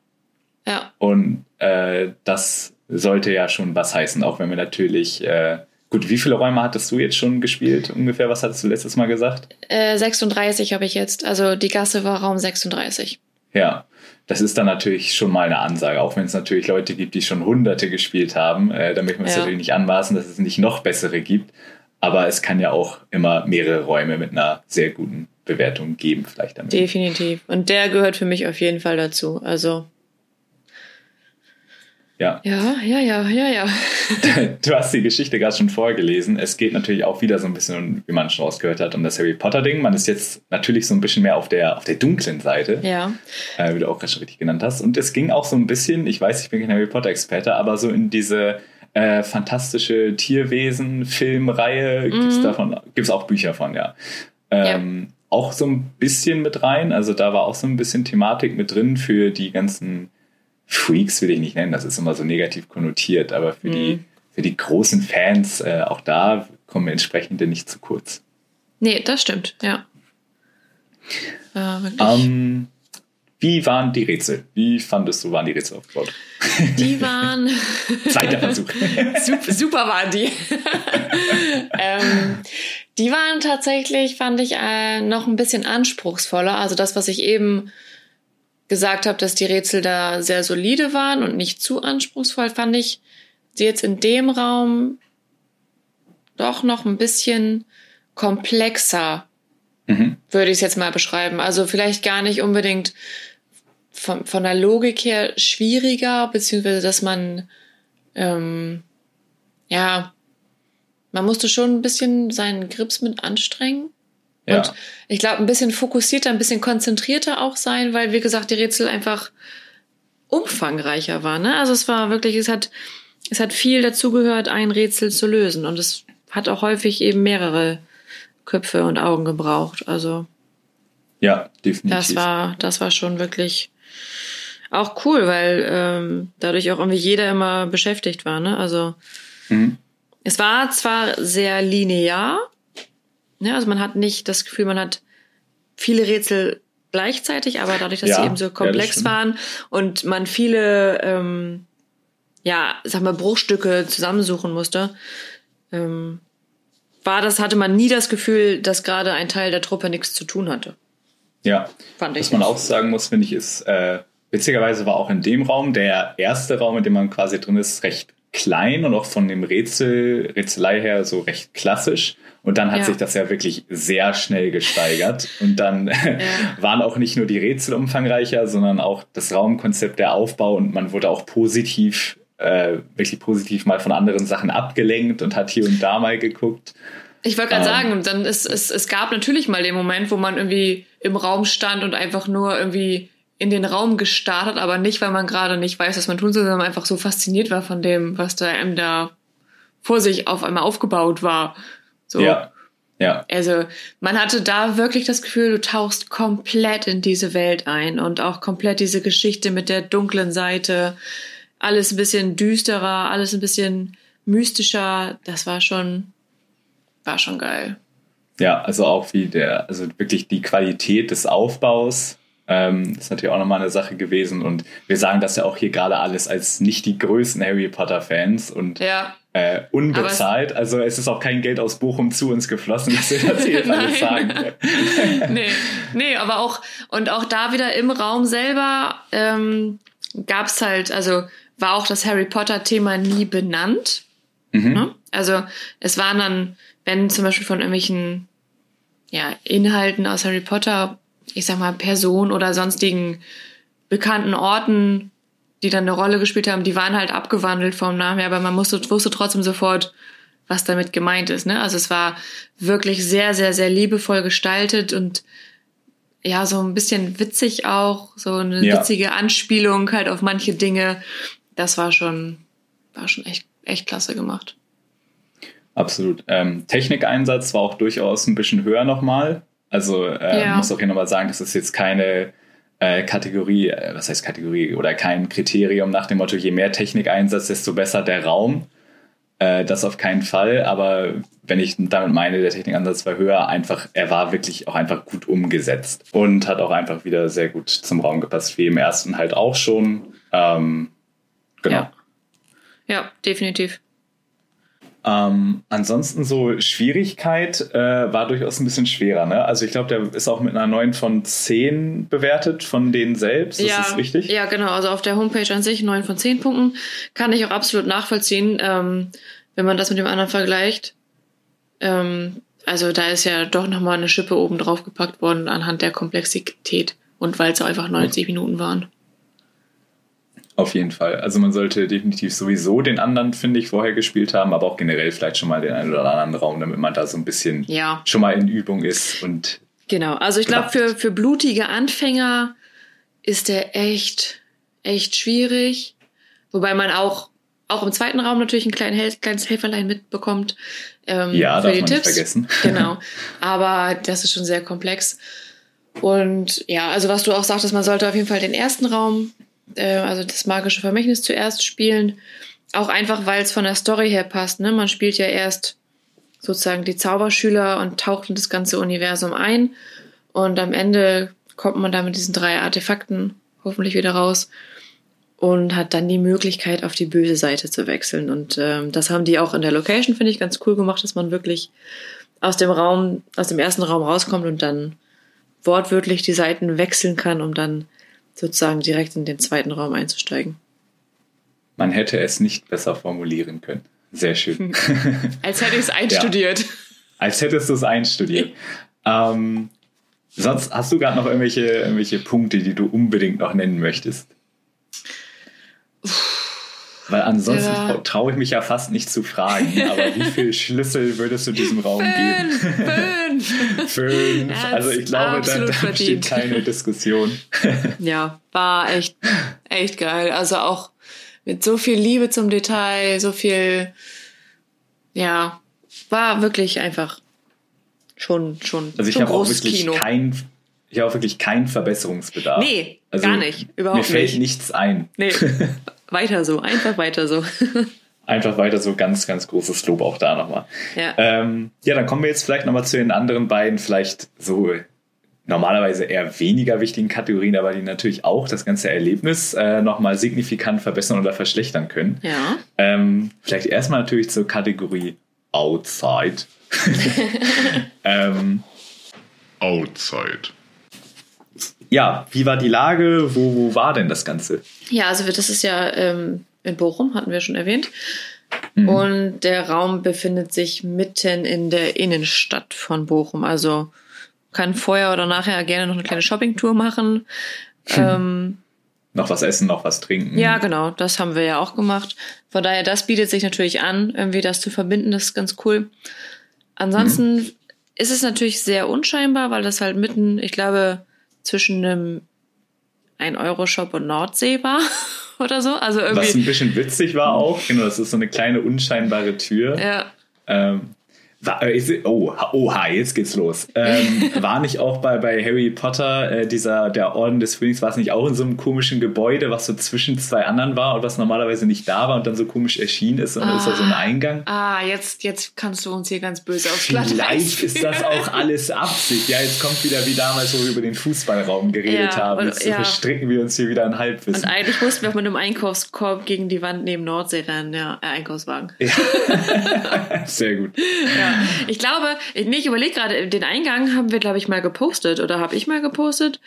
Ja. Und äh, das sollte ja schon was heißen, auch wenn wir natürlich äh, Gut, wie viele Räume hattest du jetzt schon gespielt? Ungefähr, was hattest du letztes Mal gesagt? Äh, 36 habe ich jetzt. Also die Gasse war Raum 36. Ja, das ist dann natürlich schon mal eine Ansage, auch wenn es natürlich Leute gibt, die schon Hunderte gespielt haben. Äh, da möchte man es ja. natürlich nicht anmaßen, dass es nicht noch bessere gibt. Aber es kann ja auch immer mehrere Räume mit einer sehr guten Bewertung geben, vielleicht damit. Definitiv. Und der gehört für mich auf jeden Fall dazu. Also ja. Ja, ja, ja, ja, ja. du hast die Geschichte gerade schon vorgelesen. Es geht natürlich auch wieder so ein bisschen, wie man schon rausgehört hat, um das Harry Potter-Ding. Man ist jetzt natürlich so ein bisschen mehr auf der, auf der dunklen Seite. Ja. Äh, wie du auch gerade schon richtig genannt hast. Und es ging auch so ein bisschen, ich weiß, ich bin kein Harry Potter-Experte, aber so in diese äh, fantastische Tierwesen-Filmreihe. Mhm. Gibt's davon, gibt's auch Bücher von, ja. Ähm, ja. Auch so ein bisschen mit rein. Also da war auch so ein bisschen Thematik mit drin für die ganzen Freaks will ich nicht nennen, das ist immer so negativ konnotiert, aber für, mhm. die, für die großen Fans, äh, auch da kommen entsprechende nicht zu kurz. Nee, das stimmt, ja. Äh, ähm, wie waren die Rätsel? Wie fandest du, waren die Rätsel aufgebaut? Die waren. Zweiter Versuch. super, super waren die. ähm, die waren tatsächlich, fand ich, äh, noch ein bisschen anspruchsvoller. Also das, was ich eben gesagt habe, dass die Rätsel da sehr solide waren und nicht zu anspruchsvoll, fand ich sie jetzt in dem Raum doch noch ein bisschen komplexer, Mhm. würde ich es jetzt mal beschreiben. Also vielleicht gar nicht unbedingt von, von der Logik her schwieriger, beziehungsweise dass man, ähm, ja, man musste schon ein bisschen seinen Grips mit anstrengen. Ja. Und ich glaube, ein bisschen fokussierter, ein bisschen konzentrierter auch sein, weil, wie gesagt, die Rätsel einfach umfangreicher waren. Ne? Also es war wirklich, es hat, es hat viel dazugehört, ein Rätsel zu lösen. Und es hat auch häufig eben mehrere Köpfe und Augen gebraucht. Also ja, definitiv. das war, das war schon wirklich auch cool, weil ähm, dadurch auch irgendwie jeder immer beschäftigt war. Ne? Also Mhm. es war zwar sehr linear, ne? also man hat nicht das Gefühl, man hat viele Rätsel gleichzeitig, aber dadurch, dass Ja, sie ja, eben so komplex stimmt. waren und man viele, ähm, ja, sag mal, Bruchstücke zusammensuchen musste, ähm, war das, hatte man nie das Gefühl, dass gerade ein Teil der Truppe nichts zu tun hatte. Ja, Fand ich. was man auch sagen muss, finde ich, ist, äh, witzigerweise war auch in dem Raum, der erste Raum, in dem man quasi drin ist, recht klein und auch von dem Rätsel, Rätselei her so recht klassisch. Und dann hat Ja. sich das ja wirklich sehr schnell gesteigert. Und dann waren auch nicht nur die Rätsel umfangreicher, sondern auch das Raumkonzept, der Aufbau und man wurde auch positiv, äh, wirklich positiv mal von anderen Sachen abgelenkt und hat hier und da mal geguckt. Ich wollte gerade Ähm. sagen, dann ist, es, es gab natürlich mal den Moment, wo man irgendwie im Raum stand und einfach nur irgendwie in den Raum gestartet, aber nicht, weil man gerade nicht weiß, was man tun soll, sondern einfach so fasziniert war von dem, was da einem da vor sich auf einmal aufgebaut war. So. Ja, ja, Also man hatte da wirklich das Gefühl, du tauchst komplett in diese Welt ein und auch komplett diese Geschichte mit der dunklen Seite. Alles ein bisschen düsterer, alles ein bisschen mystischer. Das war schon, war schon geil. Ja, also auch wie der, also wirklich die Qualität des Aufbaus ähm, ist natürlich auch nochmal eine Sache gewesen. Und wir sagen das ja auch hier gerade alles als nicht die größten Harry Potter-Fans und Ja. äh, unbezahlt. also es ist auch kein Geld aus Bochum zu uns geflossen, dass wir das hier jetzt alles sagen. nee, nee, aber auch, und auch da wieder im Raum selber ähm, gab's halt, also war auch das Harry Potter-Thema nie benannt. Mhm. Ne? Also es waren dann, wenn zum Beispiel von irgendwelchen ja, Inhalten aus Harry Potter, ich sag mal, Personen oder sonstigen bekannten Orten, die dann eine Rolle gespielt haben, die waren halt abgewandelt vom Namen her, aber man musste, wusste trotzdem sofort, was damit gemeint ist. Ne? Also es war wirklich sehr, sehr, sehr liebevoll gestaltet und ja, so ein bisschen witzig auch, so eine Ja. witzige Anspielung halt auf manche Dinge. Das war schon, war schon echt, echt klasse gemacht. Absolut. Ähm, Technikeinsatz war auch durchaus ein bisschen höher nochmal. Also äh, Ja. muss auch hier nochmal sagen, das ist jetzt keine äh, Kategorie, äh, was heißt Kategorie oder kein Kriterium nach dem Motto, je mehr Technikeinsatz, desto besser der Raum. Äh, das auf keinen Fall, aber wenn ich damit meine, der Technikansatz war höher, einfach, er war wirklich auch einfach gut umgesetzt und hat auch einfach wieder sehr gut zum Raum gepasst, wie im ersten halt auch schon. Ähm, genau. Ja. Ja, definitiv. Ähm, ansonsten so Schwierigkeit äh, war durchaus ein bisschen schwerer. Ne? Also ich glaube, der ist auch mit einer 9 von 10 bewertet von denen selbst. Ist ja, das richtig? Ja, genau. Also auf der Homepage an sich 9 von 10 Punkten. Kann ich auch absolut nachvollziehen, ähm, wenn man das mit dem anderen vergleicht. Ähm, also da ist ja doch nochmal eine Schippe oben drauf gepackt worden anhand der Komplexität und weil es einfach 90 Minuten waren. Auf jeden Fall. Also man sollte definitiv sowieso den anderen, finde ich, vorher gespielt haben, aber auch generell vielleicht schon mal den einen oder anderen Raum, damit man da so ein bisschen Ja. schon mal in Übung ist und Genau, also ich glaube, für, für blutige Anfänger ist der echt, echt schwierig. Wobei man auch, auch im zweiten Raum natürlich ein klein, Hel- kleines Helferlein mitbekommt. Ähm, Ja, für darf die man nicht Tipps. vergessen. Genau. Aber das ist schon sehr komplex. Und ja, also was du auch sagtest, man sollte auf jeden Fall den ersten Raum, äh, also das magische Vermächtnis zuerst spielen. Auch einfach, weil es von der Story her passt. Ne? Man spielt ja erst sozusagen die Zauberschüler und taucht in das ganze Universum ein. Und am Ende kommt man da mit diesen drei Artefakten hoffentlich wieder raus und hat dann die Möglichkeit, auf die böse Seite zu wechseln. Und ähm, das haben die auch in der Location, finde ich, ganz cool gemacht, dass man wirklich aus dem Raum, aus dem ersten Raum rauskommt und dann wortwörtlich die Seiten wechseln kann, um dann sozusagen direkt in den zweiten Raum einzusteigen. man hätte es nicht besser formulieren können. Sehr schön. Als hätte ich es einstudiert. Als hättest du es einstudiert. ähm, sonst hast du gerade noch irgendwelche, irgendwelche Punkte, die du unbedingt noch nennen möchtest? Weil ansonsten Ja. traue ich mich ja fast nicht zu fragen, aber wie viele Schlüssel würdest du diesem Raum geben? Fünf, fünf. Fünf. Hat's Also ich glaube, da, da steht keine Diskussion. Ja, war echt, echt geil. Also auch mit so viel Liebe zum Detail, so viel, ja, war wirklich einfach schon, schon, Also ich habe auch wirklich Kino. kein, ich habe auch wirklich keinen Verbesserungsbedarf. Nee, Also gar nicht, überhaupt Mir fällt nicht. nichts ein. Nee, weiter so, einfach weiter so. Einfach weiter so ganz, ganz großes Lob auch da nochmal. Ja. Ähm, ja, dann kommen wir jetzt vielleicht nochmal zu den anderen beiden, vielleicht so normalerweise eher weniger wichtigen Kategorien, aber die natürlich auch das ganze Erlebnis äh, nochmal signifikant verbessern oder verschlechtern können. Ja. Ähm, vielleicht erstmal natürlich zur Kategorie Outside. ähm, Outside. Ja, wie war die Lage? Wo, wo war denn das Ganze? Ja, also das ist ja ähm, in Bochum, hatten wir schon erwähnt. Mhm. Und der Raum befindet sich mitten in der Innenstadt von Bochum. Also kann vorher oder nachher gerne noch eine kleine Shoppingtour machen. Ähm, Noch was essen, noch was trinken? ja, genau, das haben wir ja auch gemacht. Von daher, das bietet sich natürlich an, irgendwie das zu verbinden, das ist ganz cool. Ansonsten ist es natürlich sehr unscheinbar, weil das halt mitten, ich glaube, zwischen einem 1-Euro-Shop und Nordsee war oder so. Also Was irgendwie. ein bisschen witzig war auch, genau, das ist so eine kleine unscheinbare Tür. Ja, Ähm, war, äh, oh, oha, jetzt geht's los. Ähm, war nicht auch bei, bei Harry Potter äh, dieser, der Orden des Phönix, war es nicht auch in so einem komischen Gebäude, was so zwischen zwei anderen war und was normalerweise nicht da war und dann so komisch erschienen ist und dann ist da so ein Eingang? Ah, jetzt, jetzt kannst du uns hier ganz böse aufs Glatteis Vielleicht ist das auch alles Absicht. Ja, jetzt kommt wieder wie damals, wo wir über den Fußballraum geredet Ja, haben. Jetzt ja. verstricken wir uns hier wieder ein Halbwissen. Und eigentlich mussten wir auch mit einem Einkaufskorb gegen die Wand neben Nordsee rennen, ja, äh, Einkaufswagen. Sehr gut. Ja. Ich glaube, ich, nee, ich überlege gerade, den Eingang haben wir, glaube ich, mal gepostet oder habe ich mal gepostet,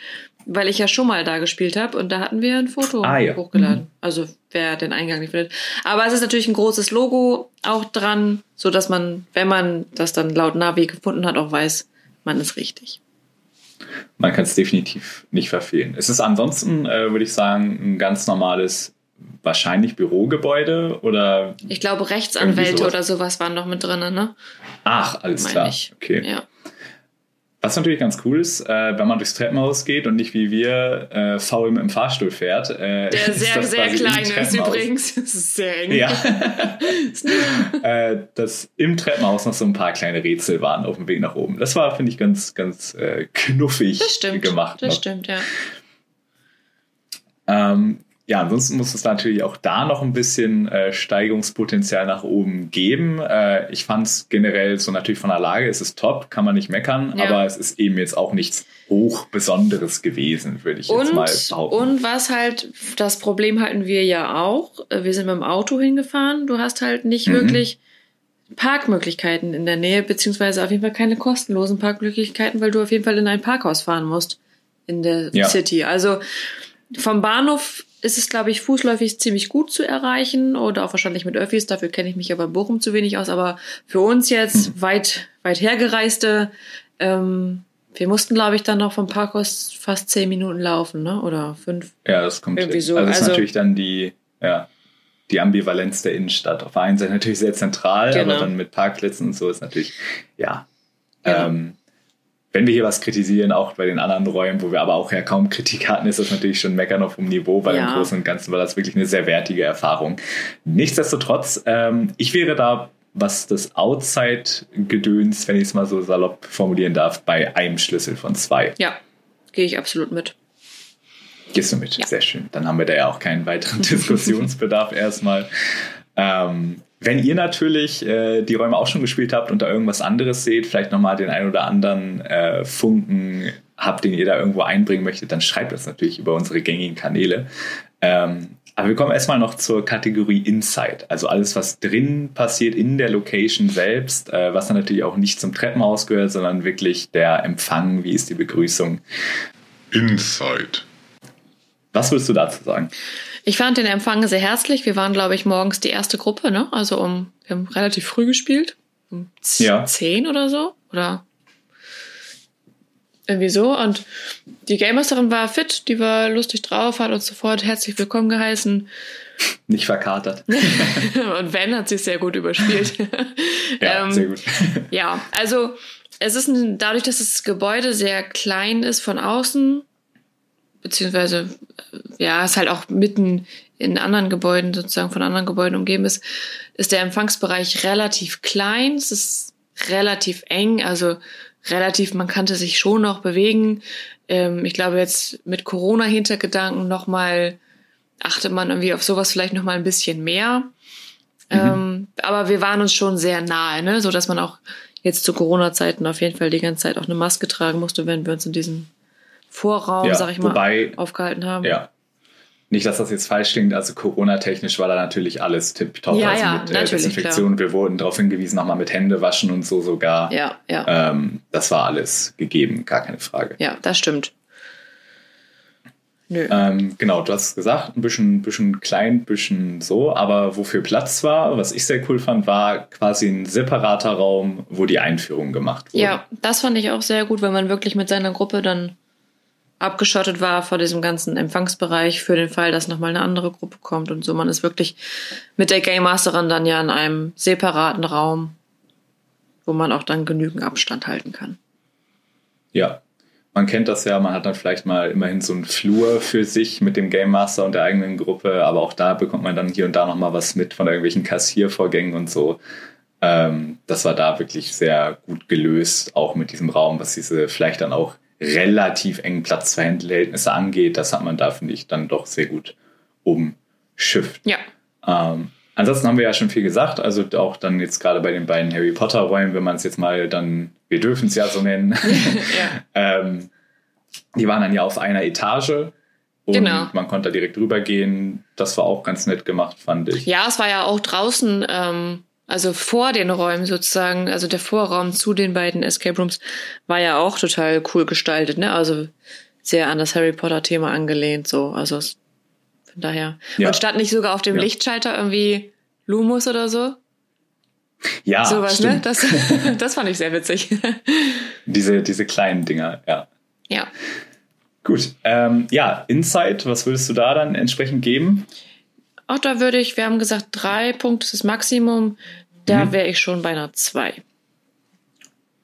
weil ich ja schon mal da gespielt habe und da hatten wir ein Foto Ah, ja. hochgeladen. Also wer den Eingang nicht findet. Aber es ist natürlich ein großes Logo auch dran, so dass man, wenn man das dann laut Navi gefunden hat, auch weiß, man ist richtig. Man kann es definitiv nicht verfehlen. Es ist ansonsten, äh, würde ich sagen, ein ganz normales, wahrscheinlich Bürogebäude oder. Ich glaube, Rechtsanwälte sowas. oder sowas waren noch mit drin, ne? Ach, alles Meine klar. ich. Okay. Ja. Was natürlich ganz cool ist, äh, wenn man durchs Treppenhaus geht und nicht wie wir äh, faul mit dem Fahrstuhl fährt. Äh, Der sehr, sehr quasi im klein ist übrigens. Das ist sehr eng. Ja. äh, dass im Treppenhaus noch so ein paar kleine Rätsel waren auf dem Weg nach oben. Das war, finde ich, ganz, ganz äh, knuffig Das stimmt. gemacht. Das noch. stimmt, ja. Ähm, ja, ansonsten muss es natürlich auch da noch ein bisschen äh, Steigungspotenzial nach oben geben. Äh, ich fand es generell so natürlich von der Lage, es ist top, kann man nicht meckern, Ja. aber es ist eben jetzt auch nichts hoch Besonderes gewesen, würde ich jetzt Und, mal behaupten. und was halt, das Problem hatten wir ja auch. Wir sind mit dem Auto hingefahren. Du hast halt nicht Mhm. wirklich Parkmöglichkeiten in der Nähe, beziehungsweise auf jeden Fall keine kostenlosen Parkmöglichkeiten, weil du auf jeden Fall in ein Parkhaus fahren musst in der Ja. City. Also vom Bahnhof ist es, glaube ich, fußläufig ziemlich gut zu erreichen oder auch wahrscheinlich mit Öffis. Dafür kenne ich mich aber in Bochum zu wenig aus. Aber für uns jetzt Mhm. weit, weit hergereiste, ähm, wir mussten, glaube ich, dann noch vom Parkhaus fast zehn Minuten laufen, ne? Oder fünf. ja, das kommt irgendwie so. Also das ist Also- natürlich dann die, ja, die Ambivalenz der Innenstadt. Auf der einen Seite natürlich sehr zentral, Genau. aber dann mit Parkplätzen und so ist natürlich, ja. Genau. Ähm, wenn wir hier was kritisieren, auch bei den anderen Räumen, wo wir aber auch ja kaum Kritik hatten, ist das natürlich schon meckern auf hohem Niveau, weil Ja. im Großen und Ganzen war das wirklich eine sehr wertige Erfahrung. Nichtsdestotrotz, ähm, ich wäre da, was das Outside-Gedöns, wenn ich es mal so salopp formulieren darf, bei einem Schlüssel von zwei. Ja, gehe ich absolut mit. Gehst du mit? Ja. Sehr schön. Dann haben wir da ja auch keinen weiteren Diskussionsbedarf erstmal. Ähm, wenn ihr natürlich äh, die Räume auch schon gespielt habt und da irgendwas anderes seht, vielleicht nochmal den ein oder anderen äh, Funken habt, den ihr da irgendwo einbringen möchtet, dann schreibt das natürlich über unsere gängigen Kanäle. Ähm, aber wir kommen erstmal noch zur Kategorie Inside. Also alles, was drin passiert in der Location selbst, äh, was dann natürlich auch nicht zum Treppenhaus gehört, sondern wirklich der Empfang, wie ist die Begrüßung. Inside. Was würdest du dazu sagen? Ich fand den Empfang sehr herzlich. Wir waren, glaube ich, morgens die erste Gruppe, ne? Also um, wir haben relativ früh gespielt. um Ja. zehn oder so. Oder irgendwie so. Und die Game Masterin war fit, die war lustig drauf, hat uns sofort herzlich willkommen geheißen. Nicht verkatert. Und Van hat sich sehr gut überspielt. Ja, Ähm, sehr gut. Ja, also es ist ein, dadurch, dass das Gebäude sehr klein ist von außen, beziehungsweise äh, ja, es halt auch mitten in anderen Gebäuden, sozusagen von anderen Gebäuden umgeben ist, ist der Empfangsbereich relativ klein. Es ist relativ eng, also relativ, man kannte sich schon noch bewegen. Ähm, ich glaube jetzt mit Corona-Hintergedanken nochmal achtet man irgendwie auf sowas vielleicht nochmal ein bisschen mehr. Ähm, aber wir waren uns schon sehr nahe, ne? so dass man auch jetzt zu Corona-Zeiten auf jeden Fall die ganze Zeit auch eine Maske tragen musste, wenn wir uns in diesem Vorraum, Ja, sag ich mal, wobei- aufgehalten haben. Ja. Nicht, dass das jetzt falsch klingt, also Corona-technisch war da natürlich alles tipptopp. Ja, also ja, mit äh, Desinfektion. Wir wurden darauf hingewiesen, nochmal mit Hände waschen und so sogar. ja, ja, Ähm, das war alles gegeben, gar keine Frage. ja, das stimmt. Nö. Ähm, genau, du hast es gesagt, ein bisschen, bisschen klein, ein bisschen so, aber wofür Platz war, was ich sehr cool fand, war quasi ein separater Raum, wo die Einführung gemacht wurde. Ja, das fand ich auch sehr gut, wenn man wirklich mit seiner Gruppe dann abgeschottet war vor diesem ganzen Empfangsbereich für den Fall, dass nochmal eine andere Gruppe kommt und so. Man ist wirklich mit der Game Masterin dann ja in einem separaten Raum, wo man auch dann genügend Abstand halten kann. Ja. Man kennt das ja, man hat dann vielleicht mal immerhin so einen Flur für sich mit dem Game Master und der eigenen Gruppe, aber auch da bekommt man dann hier und da nochmal was mit von irgendwelchen Kassiervorgängen und so. Ähm, das war da wirklich sehr gut gelöst, auch mit diesem Raum, was diese vielleicht dann auch relativ engen Platzverhältnisse angeht. Das hat man da, finde ich, dann doch sehr gut umschifft. Ja, Ähm, ansonsten haben wir ja schon viel gesagt, also auch dann jetzt gerade bei den beiden Harry Potter Räumen, wenn man es jetzt mal dann, wir dürfen es ja so nennen, ja. ähm, die waren dann ja auf einer Etage und Genau. man konnte da direkt rübergehen. Das war auch ganz nett gemacht, fand ich. Ja, es war ja auch draußen, ähm, also vor den Räumen sozusagen, also der Vorraum zu den beiden Escape Rooms war ja auch total cool gestaltet, ne? Also sehr an das Harry Potter Thema angelehnt, so. Also von daher. Ja. Und stand nicht sogar auf dem Ja. Lichtschalter irgendwie Lumus oder so? Ja, Sowas, ne? stimmt. Das, das fand ich sehr witzig. Diese, diese kleinen Dinger, ja. ja. Gut. Ähm, ja, Insight, was würdest du da dann entsprechend geben? Auch da würde ich, wir haben gesagt, drei Punkte ist das Maximum. Da Mhm. wäre ich schon bei einer zwei.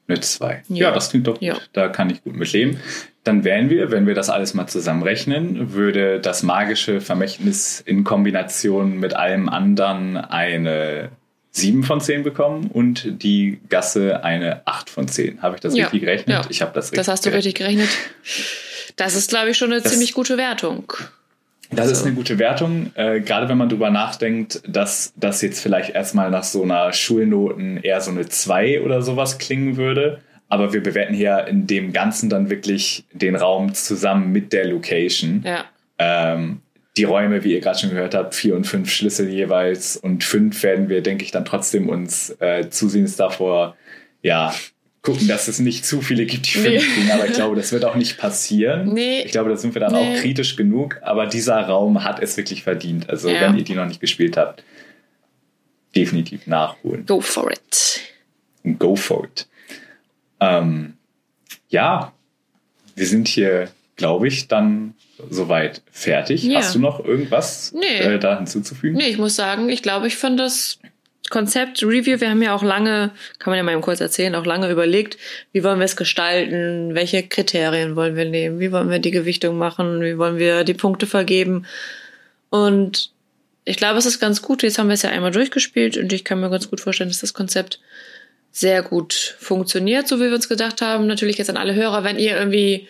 Eine 2. Ja. Ja. das klingt doch gut. Ja. Da kann ich gut mit leben. Dann wären wir, wenn wir das alles mal zusammenrechnen, würde das magische Vermächtnis in Kombination mit allem anderen eine 7 von 10 bekommen und die Gasse eine 8 von 10. Habe ich das Ja. richtig gerechnet? Ja. Ich habe das richtig Das hast du gerechnet. richtig gerechnet. Das ist, glaube ich, schon eine Das- ziemlich gute Wertung. Das ist So. eine gute Wertung, äh, gerade wenn man drüber nachdenkt, dass das jetzt vielleicht erstmal nach so einer Schulnoten eher so eine 2 oder sowas klingen würde. Aber wir bewerten hier in dem Ganzen dann wirklich den Raum zusammen mit der Location. Ja. Ähm, die Räume, wie ihr gerade schon gehört habt, vier und fünf Schlüssel jeweils und fünf werden wir, denke ich, dann trotzdem uns äh, zusehends davor, ja, gucken, dass es nicht zu viele gibt, die fünf Nee. kriegen. Aber ich glaube, das wird auch nicht passieren. Nee. Ich glaube, da sind wir dann Nee. auch kritisch genug. Aber dieser Raum hat es wirklich verdient. Also, Ja. wenn ihr die noch nicht gespielt habt, definitiv nachholen. Go for it. Go for it. Ähm, ja, wir sind hier, glaube ich, dann soweit fertig. Ja. Hast du noch irgendwas Nee. äh, da hinzuzufügen? Nee, ich muss sagen, ich glaube, ich fand das Konzept Review, wir haben ja auch lange, kann man ja mal kurz erzählen, auch lange überlegt, wie wollen wir es gestalten, welche Kriterien wollen wir nehmen, wie wollen wir die Gewichtung machen, wie wollen wir die Punkte vergeben. Und ich glaube, es ist ganz gut. Jetzt haben wir es ja einmal durchgespielt und ich kann mir ganz gut vorstellen, dass das Konzept sehr gut funktioniert, so wie wir uns gedacht haben. Natürlich jetzt an alle Hörer, wenn ihr irgendwie,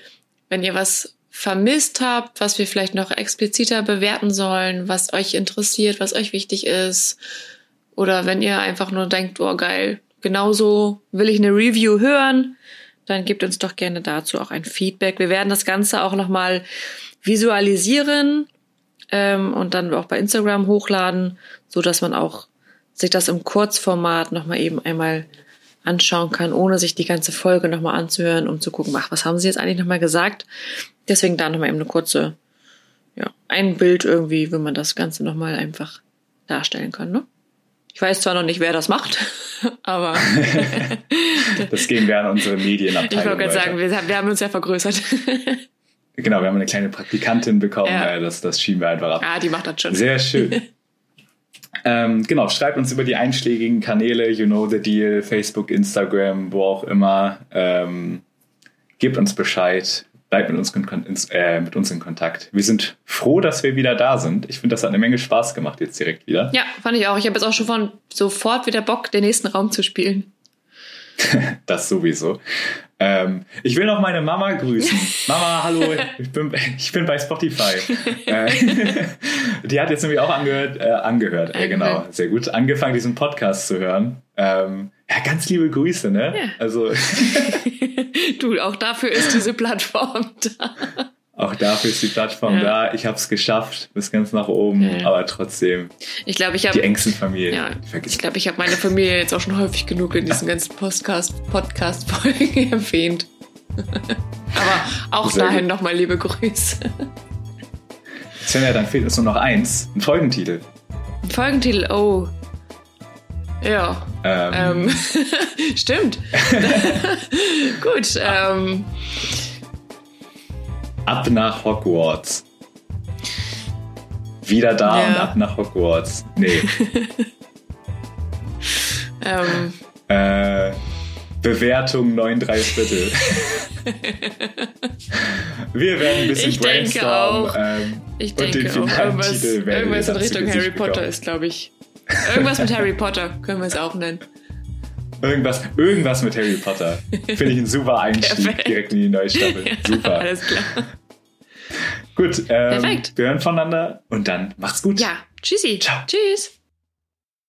wenn ihr was vermisst habt, was wir vielleicht noch expliziter bewerten sollen, was euch interessiert, was euch wichtig ist, oder wenn ihr einfach nur denkt, oh geil, genauso will ich eine Review hören, dann gebt uns doch gerne dazu auch ein Feedback. Wir werden das Ganze auch nochmal visualisieren ähm, und dann auch bei Instagram hochladen, so dass man auch sich das im Kurzformat nochmal eben einmal anschauen kann, ohne sich die ganze Folge nochmal anzuhören, um zu gucken, ach, was haben sie jetzt eigentlich nochmal gesagt? Deswegen da nochmal eben eine kurze, ja, ein Bild irgendwie, wenn man das Ganze nochmal einfach darstellen kann, ne? Ich weiß zwar noch nicht, wer das macht, aber Das gehen wir an unsere Medienabteilung. ich wollte gerade sagen, wir, haben- wir haben uns ja vergrößert. Genau, wir haben eine kleine Praktikantin bekommen. Ja. Das, das schieben wir einfach ab. ah, die macht das schon. Sehr schön. ähm, genau, schreibt uns über die einschlägigen Kanäle, you know the deal, Facebook, Instagram, wo auch immer. Ähm, gebt uns Bescheid, bleibt mit uns, ins- äh, mit uns in Kontakt. Wir sind froh, dass wir wieder da sind. Ich finde, das hat eine Menge Spaß gemacht jetzt direkt wieder. Ja, fand ich auch. Ich habe jetzt auch schon von sofort wieder Bock, den nächsten Raum zu spielen. Das sowieso. Ähm, ich will noch meine Mama grüßen. Mama, hallo, ich bin, ich bin bei Spotify. äh, die hat jetzt nämlich auch angehört, äh, angehört, äh, genau, sehr gut, angefangen, diesen Podcast zu hören. Ähm, ja, ganz liebe Grüße, ne? Ja. Also Du, auch dafür ist diese Plattform da. auch dafür ist die Plattform Ja. da. Ich habe es geschafft, bis ganz nach oben, Ja. aber trotzdem Ich glaube, ich die habe engsten Familien. ja, die ich glaube, ich habe meine Familie jetzt auch schon häufig genug in diesen ganzen Podcast Podcast Folgen erwähnt. Aber auch Sehr dahin nochmal liebe Grüße. Svenja, dann fehlt uns nur noch eins, ein Folgentitel. Folgentitel, oh. Ja, Ähm, ähm, stimmt. Gut, ähm, Ab nach Hogwarts. Wieder da Ja. und ab nach Hogwarts. Nee. ähm, äh, Bewertung 9 3 Viertel. Wir werden ein bisschen Ich denke brainstormen. auch. Ähm, ich und den denke auch, irgendwas, irgendwas in Richtung Harry Potter bekommen. ist, glaube ich. Irgendwas mit Harry Potter können wir es auch nennen. Irgendwas, irgendwas mit Harry Potter. Finde ich ein super Einstieg Perfekt. direkt in die neue Staffel. Super. Alles klar. Gut, ähm, Perfekt. wir hören voneinander und dann macht's gut. Ja, tschüssi. Ciao. Tschüss.